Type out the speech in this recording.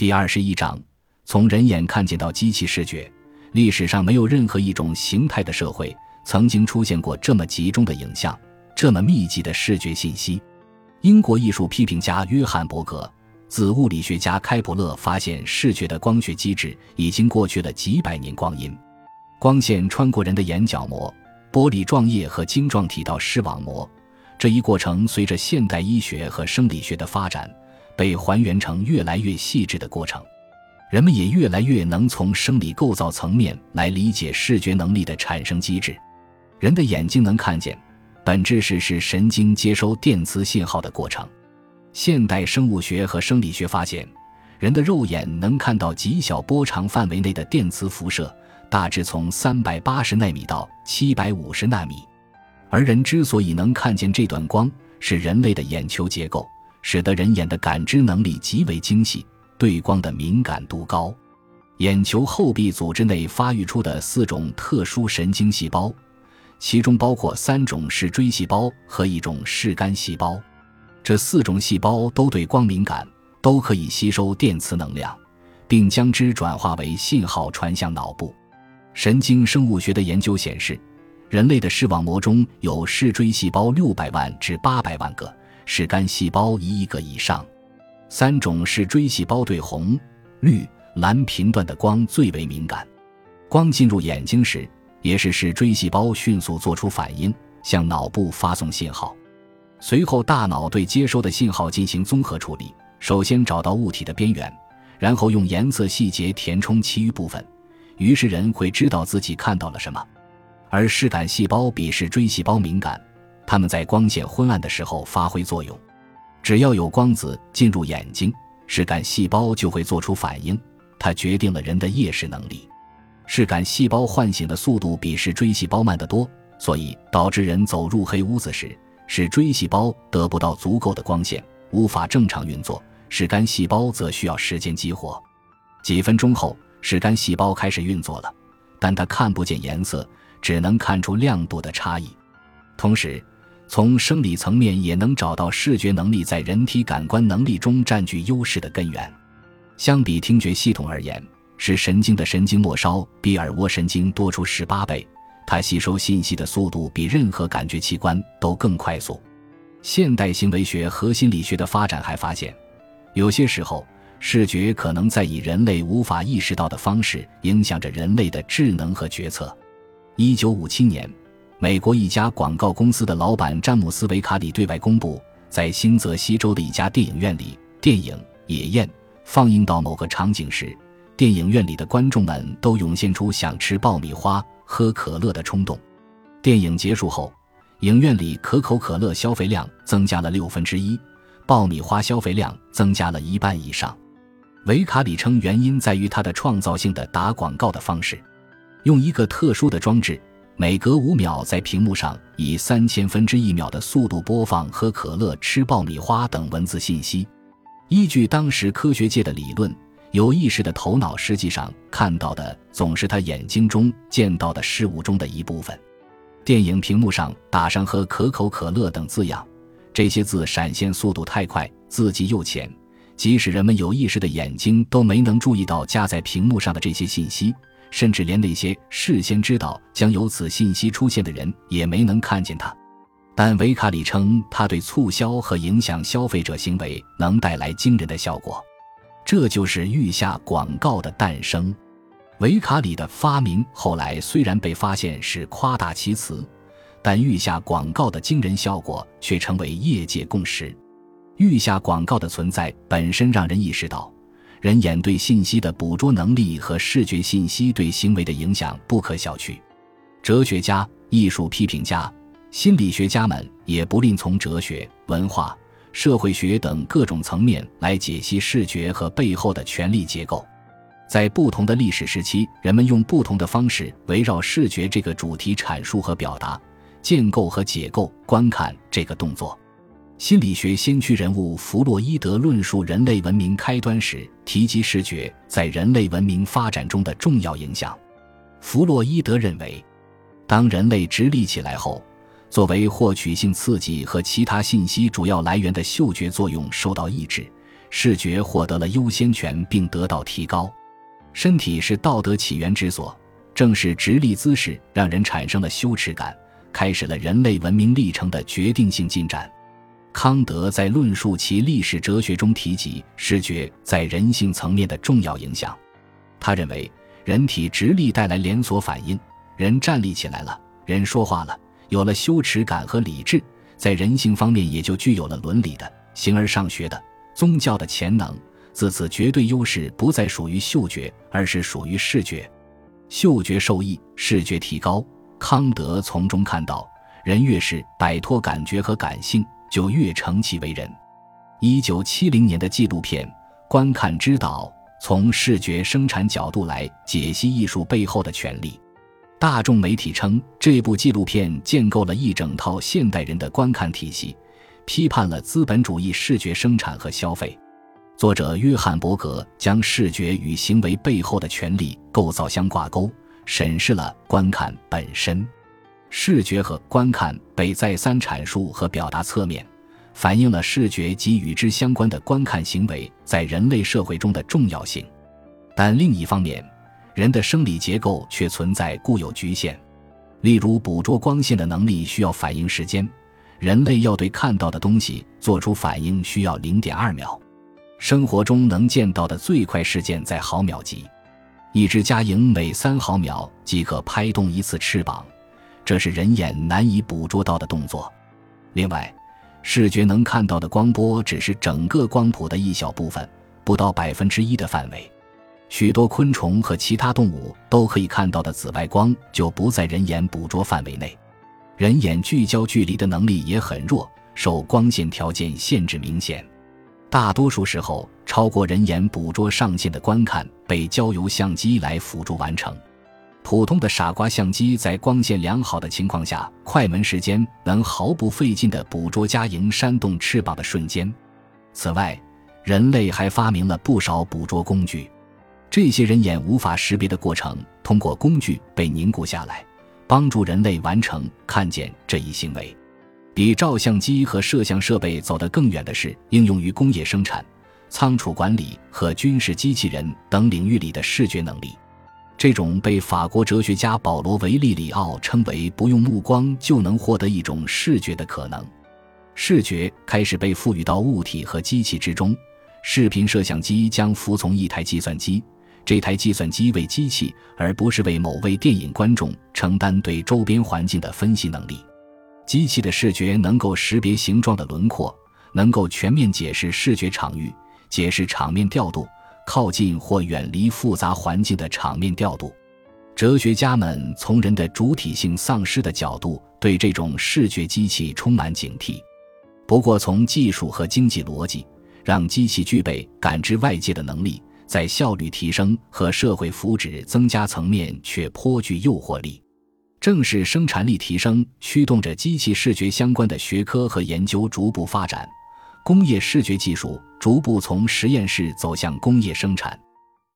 第二十一章：从人眼看见到机器视觉。历史上没有任何一种形态的社会曾经出现过这么集中的影像、这么密集的视觉信息。英国艺术批评家约翰·伯格。自物理学家开普勒发现视觉的光学机制，已经过去了几百年光阴。光线穿过人的眼角膜、玻璃状液和晶状体到视网膜，这一过程随着现代医学和生理学的发展，被还原成越来越细致的过程。人们也越来越能从生理构造层面来理解视觉能力的产生机制。人的眼睛能看见，本质是是神经接收电磁信号的过程。现代生物学和生理学发现，人的肉眼能看到极小波长范围内的电磁辐射，大致从三百八十纳米到七百五十纳米。而人之所以能看见这段光，是人类的眼球结构使得人眼的感知能力极为精细，对光的敏感度高。眼球后壁组织内发育出的四种特殊神经细胞，其中包括三种视锥细胞和一种视杆细胞。这四种细胞都对光敏感，都可以吸收电磁能量，并将之转化为信号传向脑部。神经生物学的研究显示，人类的视网膜中有视锥细胞六百万至八百万个，视杆细胞一亿个以上。三种视锥细胞对红、绿、蓝频段的光最为敏感。光进入眼睛时，也是视锥细胞迅速做出反应，向脑部发送信号。随后，大脑对接收的信号进行综合处理。首先找到物体的边缘，然后用颜色细节填充其余部分。于是人会知道自己看到了什么。而视感细胞比视锥细胞敏感，它们在光线昏暗的时候发挥作用。只要有光子进入眼睛，视感细胞就会做出反应，它决定了人的夜视能力。视感细胞唤醒的速度比视锥细胞慢得多，所以导致人走入黑屋子时。使锥细胞得不到足够的光线，无法正常运作；视杆细胞则需要时间激活。几分钟后，视杆细胞开始运作了，但它看不见颜色，只能看出亮度的差异。同时，从生理层面也能找到视觉能力在人体感官能力中占据优势的根源。相比听觉系统而言，视神经的神经末梢比耳蜗神经多出十八倍。它吸收信息的速度比任何感觉器官都更快速。现代行为学和心理学的发展还发现，有些时候视觉可能在以人类无法意识到的方式影响着人类的智能和决策。一九五七年，美国一家广告公司的老板詹姆斯·维卡里对外公布，在新泽西州的一家电影院里，电影《野宴》放映到某个场景时，电影院里的观众们都涌现出想吃爆米花。喝可乐的冲动。电影结束后，影院里可口可乐消费量增加了六分之一，爆米花消费量增加了一半以上。维卡里称，原因在于他的创造性的打广告的方式，用一个特殊的装置，每隔五秒在屏幕上以三千分之一秒的速度播放“喝可乐、吃爆米花”等文字信息。依据当时科学界的理论。有意识的头脑实际上看到的总是他眼睛中见到的事物中的一部分。电影屏幕上打上“喝可口可乐”等字样，这些字闪现速度太快，字迹又浅，即使人们有意识的眼睛都没能注意到加在屏幕上的这些信息，甚至连那些事先知道将有此信息出现的人也没能看见它。但维卡里称，他对促销和影响消费者行为能带来惊人的效果。这就是预下广告的诞生。维卡里的发明后来虽然被发现是夸大其词，但预下广告的惊人效果却成为业界共识。预下广告的存在本身让人意识到，人眼对信息的捕捉能力和视觉信息对行为的影响不可小觑。哲学家、艺术批评家、心理学家们也不吝从哲学、文化。社会学等各种层面来解析视觉和背后的权力结构，在不同的历史时期，人们用不同的方式围绕视觉这个主题阐述和表达、建构和解构观看这个动作。心理学先驱人物弗洛伊德论述人类文明开端时，提及视觉在人类文明发展中的重要影响。弗洛伊德认为，当人类直立起来后。作为获取性刺激和其他信息主要来源的嗅觉作用受到抑制，视觉获得了优先权并得到提高。身体是道德起源之所，正是直立姿势让人产生了羞耻感，开始了人类文明历程的决定性进展。康德在论述其历史哲学中提及视觉在人性层面的重要影响。他认为，人体直立带来连锁反应，人站立起来了，人说话了，有了羞耻感和理智，在人性方面也就具有了伦理的、形而上学的、宗教的潜能。自此，绝对优势不再属于嗅觉，而是属于视觉。嗅觉受益，视觉提高。康德从中看到，人越是摆脱感觉和感性。就越成其为人。一九七零年的纪录片《观看之道》从视觉生产角度来解析艺术背后的权利。大众媒体称，这部纪录片建构了一整套现代人的观看体系，批判了资本主义视觉生产和消费。作者约翰伯格将视觉与行为背后的权利构造相挂钩，审视了观看本身。视觉和观看被再三阐述和表达侧面，反映了视觉及与之相关的观看行为在人类社会中的重要性。但另一方面，人的生理结构却存在固有局限，例如捕捉光线的能力需要反应时间，人类要对看到的东西做出反应需要零点二秒。生活中能见到的最快事件在毫秒级，一只家蝇每三毫秒即可拍动一次翅膀。这是人眼难以捕捉到的动作。另外，视觉能看到的光波只是整个光谱的一小部分，不到百分之一的范围。许多昆虫和其他动物都可以看到的紫外光就不在人眼捕捉范围内。人眼聚焦距离的能力也很弱，受光线条件限制明显。大多数时候，超过人眼捕捉上限的观看被交由相机来辅助完成。普通的傻瓜相机在光线良好的情况下，快门时间能毫不费劲地捕捉家蝇扇动翅膀的瞬间。此外，人类还发明了不少捕捉工具，这些人眼无法识别的过程，通过工具被凝固下来，帮助人类完成看见这一行为。比照相机和摄像设备走得更远的是，应用于工业生产、仓储管理和军事机器人等领域里的视觉能力。这种被法国哲学家保罗·维利里奥称为“不用目光就能获得一种视觉的可能”，视觉开始被赋予到物体和机器之中。视频摄像机将服从一台计算机，这台计算机为机器而不是为某位电影观众承担对周边环境的分析能力。机器的视觉能够识别形状的轮廓，能够全面解释视觉场域，解释场面调度。靠近或远离复杂环境的场面调度，哲学家们从人的主体性丧失的角度对这种视觉机器充满警惕。不过，从技术和经济逻辑让机器具备感知外界的能力，在效率提升和社会福祉增加层面却颇具诱惑力。正是生产力提升驱动着机器视觉相关的学科和研究逐步发展。工业视觉技术逐步从实验室走向工业生产。